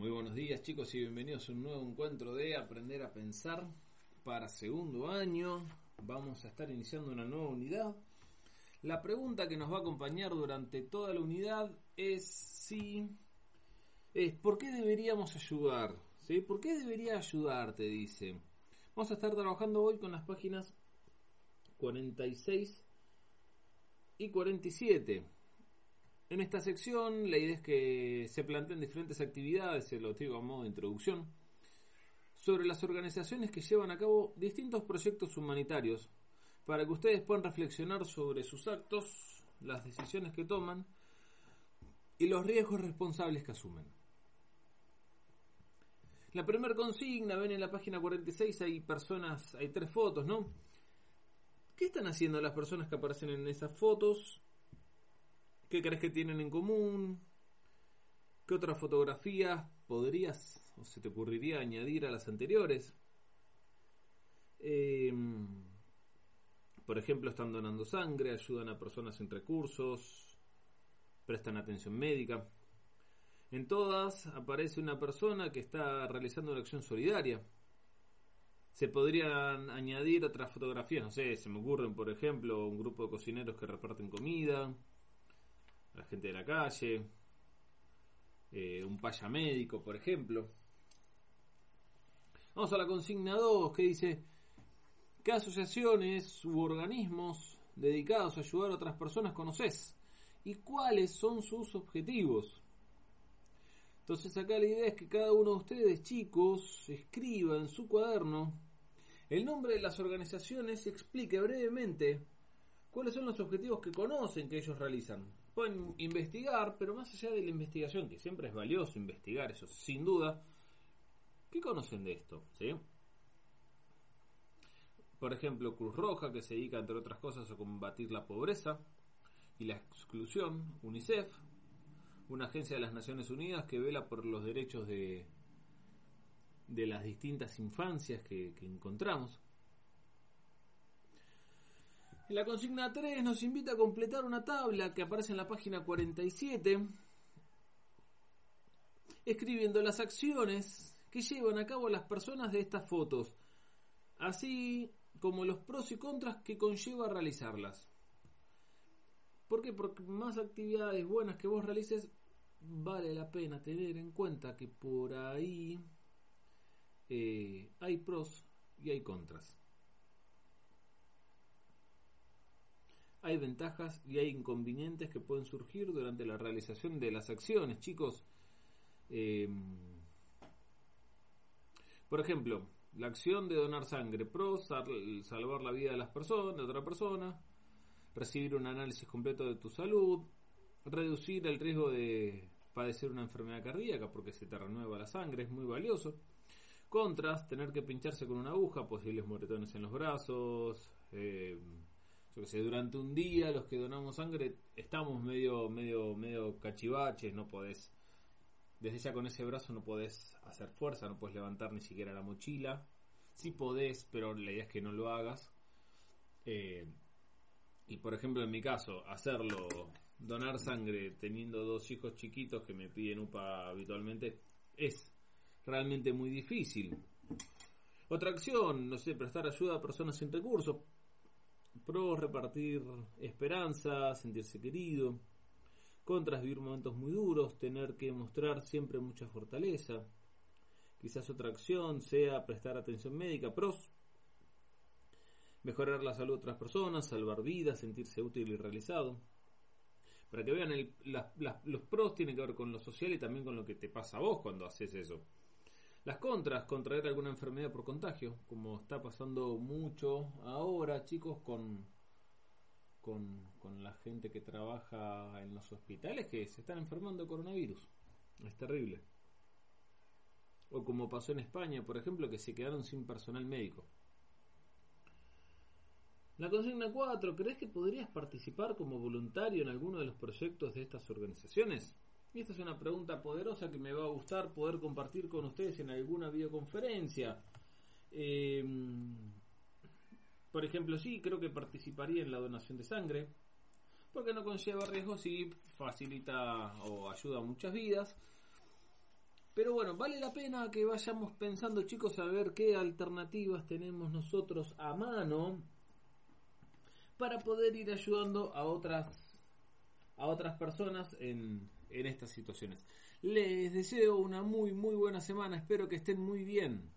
Muy buenos días chicos y bienvenidos a un nuevo encuentro de Aprender a Pensar para segundo año. Vamos a estar iniciando una nueva unidad. La pregunta que nos va a acompañar durante toda la unidad es si es ¿por qué deberíamos ayudar? ¿Sí? ¿Por qué debería ayudarte? Dice. Vamos a estar trabajando hoy con las páginas 46 y 47. En esta sección la idea es que se planteen diferentes actividades, se lo digo a modo de introducción, sobre las organizaciones que llevan a cabo distintos proyectos humanitarios, para que ustedes puedan reflexionar sobre sus actos, las decisiones que toman y los riesgos responsables que asumen. La primera consigna, ven en la página 46, hay personas, hay tres fotos, ¿no? ¿Qué están haciendo las personas que aparecen en esas fotos? ¿Qué crees que tienen en común? ¿Qué otras fotografías podrías o se te ocurriría añadir a las anteriores? Em, por ejemplo, están donando sangre, ayudan a personas sin recursos, prestan atención médica. En todas aparece una persona que está realizando una acción solidaria. Se podrían añadir otras fotografías, no sé, se me ocurren, por ejemplo, un grupo de cocineros que reparten comida, la gente de la calle, eh, un paya médico, por ejemplo. Vamos a la consigna 2 que dice, ¿qué asociaciones u organismos dedicados a ayudar a otras personas conoces? ¿Y cuáles son sus objetivos? Entonces acá la idea es que cada uno de ustedes, chicos, escriba en su cuaderno el nombre de las organizaciones y explique brevemente cuáles son los objetivos que conocen que ellos realizan pueden investigar, pero más allá de la investigación, que siempre es valioso investigar eso, sin duda, ¿qué conocen de esto? ¿Sí? Por ejemplo, Cruz Roja, que se dedica, entre otras cosas, a combatir la pobreza y la exclusión, UNICEF, una agencia de las Naciones Unidas que vela por los derechos de, de las distintas infancias que, que encontramos. La consigna 3 nos invita a completar una tabla que aparece en la página 47, escribiendo las acciones que llevan a cabo las personas de estas fotos, así como los pros y contras que conlleva realizarlas. ¿Por qué? Porque más actividades buenas que vos realices, vale la pena tener en cuenta que por ahí eh, hay pros y hay contras. Hay ventajas y hay inconvenientes que pueden surgir durante la realización de las acciones, chicos. Em, por ejemplo, la acción de donar sangre, pro, salvar la vida de las personas, de otra persona, recibir un análisis completo de tu salud, reducir el riesgo de padecer una enfermedad cardíaca porque se te renueva la sangre, es muy valioso. Contras, tener que pincharse con una aguja, posibles moretones en los brazos, eh, yo sé, durante un día los que donamos sangre estamos medio, medio, medio cachivaches, no podés, desde ya con ese brazo no podés hacer fuerza, no podés levantar ni siquiera la mochila. Sí podés, pero la idea es que no lo hagas. Eh, y por ejemplo en mi caso, hacerlo, donar sangre teniendo dos hijos chiquitos que me piden UPA habitualmente, es realmente muy difícil. Otra acción, no sé, prestar ayuda a personas sin recursos Pro repartir esperanza, sentirse querido. Contras vivir momentos muy duros, tener que mostrar siempre mucha fortaleza. Quizás otra acción sea prestar atención médica. Pros mejorar la salud de otras personas, salvar vidas, sentirse útil y realizado. Para que vean, el, los pros tienen que ver con lo social y también con lo que te pasa a vos cuando haces eso. Las contras, contraer alguna enfermedad por contagio, como está pasando mucho ahora, chicos, con, con, la gente que trabaja en los hospitales que se están enfermando de coronavirus. Es terrible. O como pasó en España, por ejemplo, que se quedaron sin personal médico. La consigna 4, ¿crees que podrías participar como voluntario en alguno de los proyectos de estas organizaciones? Y esta es una pregunta poderosa que me va a gustar poder compartir con ustedes en alguna videoconferencia. Eh, por ejemplo, sí, creo que participaría en la donación de sangre, porque no conlleva riesgos y facilita o ayuda a muchas vidas. Pero bueno, vale la pena que vayamos pensando, chicos, a ver qué alternativas tenemos nosotros a mano para poder ir ayudando a otras a otras personas en, en estas situaciones. Les deseo una muy muy buena semana, espero que estén muy bien.